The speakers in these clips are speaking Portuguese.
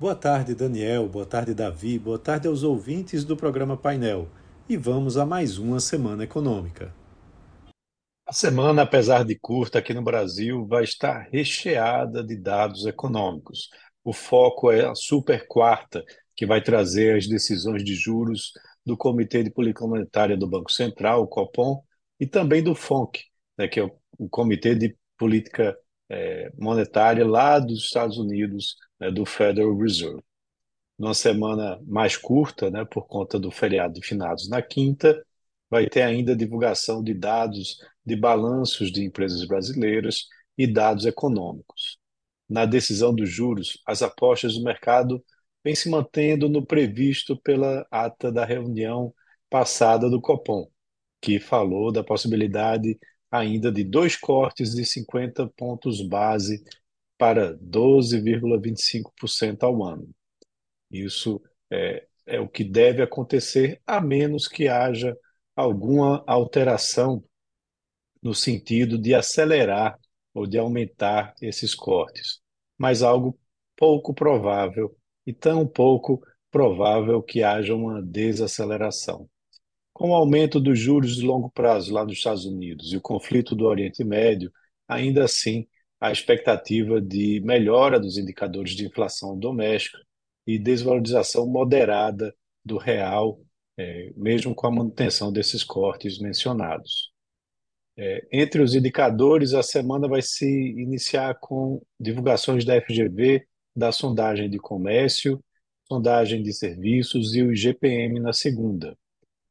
Boa tarde, Daniel. Boa tarde, Davi. Boa tarde aos ouvintes do programa Painel. E vamos a mais uma semana econômica. A semana, apesar de curta aqui no Brasil, vai estar recheada de dados econômicos. O foco é a super quarta, que vai trazer as decisões de juros do Comitê de Política Monetária do Banco Central, o Copom, e também do FONC, né, que é o, Comitê de Política é, Monetária lá dos Estados Unidos, né, do Federal Reserve. Numa semana mais curta, né, por conta do feriado de finados na quinta, vai ter ainda divulgação de dados de balanços de empresas brasileiras e dados econômicos. Na decisão dos juros, as apostas do mercado vêm se mantendo no previsto pela ata da reunião passada do Copom, que falou da possibilidade ainda de dois cortes de 50 pontos base para 12,25% ao ano. Isso é, é o que deve acontecer, a menos que haja alguma alteração no sentido de acelerar ou de aumentar esses cortes, mas algo pouco provável e tão pouco provável que haja uma desaceleração. Com o aumento dos juros de longo prazo lá nos Estados Unidos e o conflito do Oriente Médio, ainda assim a expectativa de melhora dos indicadores de inflação doméstica e desvalorização moderada do real, é, mesmo com a manutenção desses cortes mencionados. É, entre os indicadores, a semana vai se iniciar com divulgações da FGV, da sondagem de comércio, sondagem de serviços e o IGPM na segunda.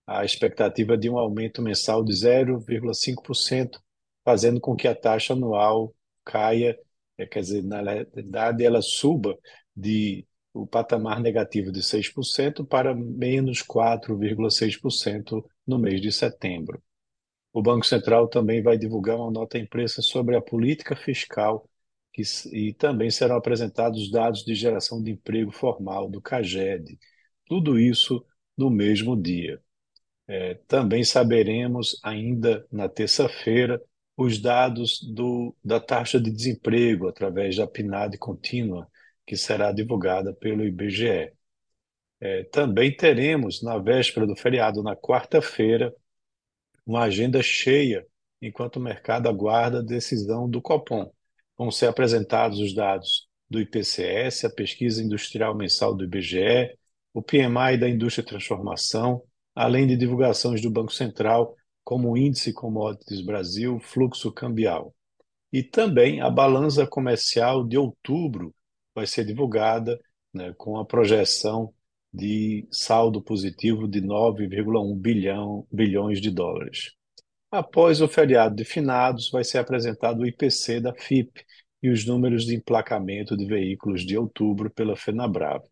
A expectativa de um aumento mensal de 0,5%, fazendo com que a taxa anual caia, é, quer dizer, na verdade, ela suba de o patamar negativo de 6% para menos 4,6% no mês de setembro. O Banco Central também vai divulgar uma nota impressa sobre a política fiscal que, e também serão apresentados os dados de geração de emprego formal do CAGED. Tudo isso no mesmo dia. É, também saberemos ainda na terça-feira os dados do, da taxa de desemprego através da PNAD contínua, que será divulgada pelo IBGE. É, também teremos, na véspera do feriado, na quarta-feira, uma agenda cheia, enquanto o mercado aguarda a decisão do Copom. Vão ser apresentados os dados do IPCS, a pesquisa industrial mensal do IBGE, o PMI da indústria de transformação, além de divulgações do Banco Central como o Índice Commodities Brasil, fluxo cambial. E também a balança comercial de outubro vai ser divulgada né, com a projeção de saldo positivo de 9,1 bilhão, bilhões de dólares. Após o feriado de finados, vai ser apresentado o IPC da FIP e os números de emplacamento de veículos de outubro pela FenaBrava.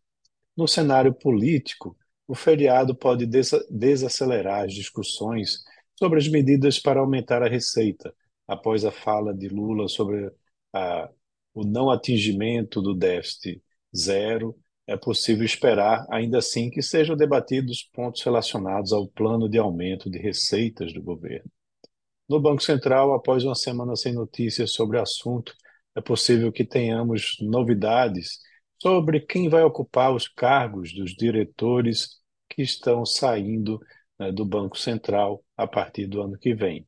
No cenário político, o feriado pode desacelerar as discussões sobre as medidas para aumentar a receita, após a fala de Lula sobre a, o não atingimento do déficit zero, é possível esperar, ainda assim, que sejam debatidos pontos relacionados ao plano de aumento de receitas do governo. No Banco Central, após uma semana sem notícias sobre o assunto, é possível que tenhamos novidades sobre quem vai ocupar os cargos dos diretores que estão saindo né, do Banco Central a partir do ano que vem.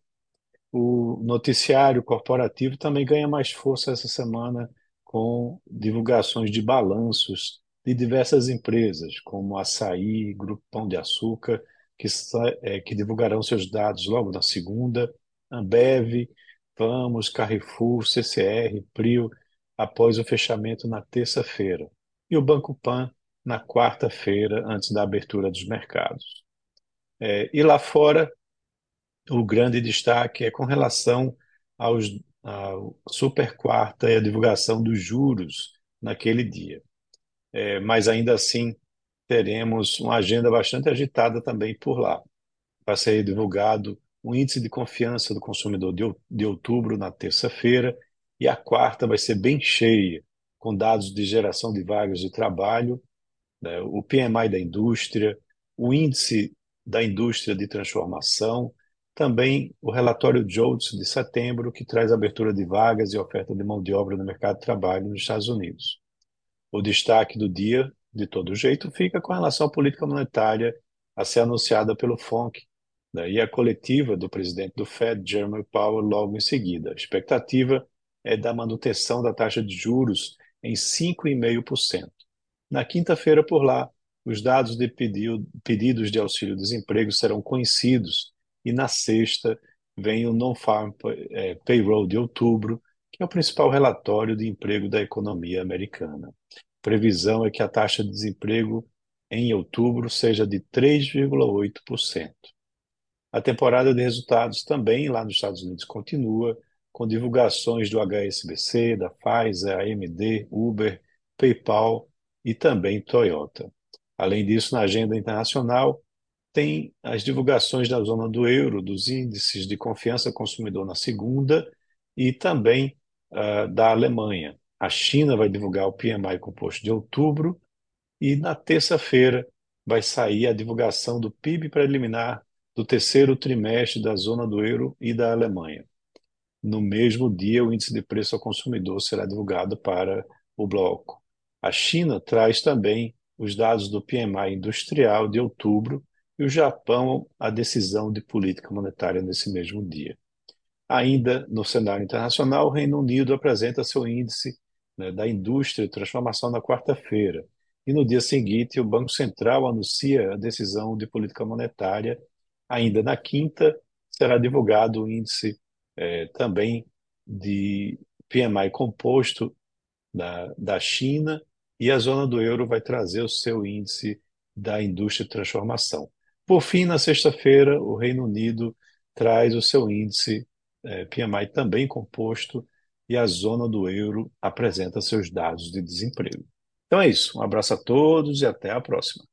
O noticiário corporativo também ganha mais força essa semana com divulgações de balanços de diversas empresas, como Açaí, Grupo Pão de Açúcar, que, é, que divulgarão seus dados logo na segunda, Ambev, Vamos, Carrefour, CCR, Prio, após o fechamento na terça-feira, e o Banco Pan na quarta-feira, antes da abertura dos mercados. É, e lá fora, o grande destaque é com relação aos, ao super quarta e a divulgação dos juros naquele dia. É, mas ainda assim, teremos uma agenda bastante agitada também por lá. Vai ser divulgado o índice de confiança do consumidor de, de outubro na terça-feira e a quarta vai ser bem cheia, com dados de geração de vagas de trabalho, né, o PMI da indústria, o índice da indústria de transformação, também o relatório JOLTS de setembro, que traz abertura de vagas e oferta de mão de obra no mercado de trabalho nos Estados Unidos. O destaque do dia, de todo jeito, fica com relação à política monetária a ser anunciada pelo FONC, né, e a coletiva do presidente do Fed, Jeremy Powell, logo em seguida. A expectativa é da manutenção da taxa de juros em 5,5%. Na quinta-feira, por lá, os dados de pedidos de auxílio-desemprego serão conhecidos e na sexta vem o Non-Farm é, Payroll de outubro, que é o principal relatório de emprego da economia americana. Previsão é que a taxa de desemprego em outubro seja de 3,8%. A temporada de resultados também lá nos Estados Unidos continua, com divulgações do HSBC, da Pfizer, AMD, Uber, PayPal e também Toyota. Além disso, na agenda internacional, tem as divulgações da zona do euro, dos índices de confiança consumidor na segunda e também uh, da Alemanha. A China vai divulgar o PMI composto de outubro e na terça-feira vai sair a divulgação do PIB preliminar do terceiro trimestre da zona do euro e da Alemanha. No mesmo dia, o índice de preço ao consumidor será divulgado para o bloco. A China traz também os dados do PMI industrial de outubro e o Japão a decisão de política monetária nesse mesmo dia. Ainda no cenário internacional, o Reino Unido apresenta seu índice né, da indústria de transformação na quarta-feira. E no dia seguinte, o Banco Central anuncia a decisão de política monetária. Ainda na quinta, será divulgado o índice eh, também de PMI composto da, da China e a zona do euro vai trazer o seu índice da indústria de transformação. Por fim, na sexta-feira, o Reino Unido traz o seu índice é, PMI também composto e a zona do euro apresenta seus dados de desemprego. Então é isso. Um abraço a todos e até a próxima.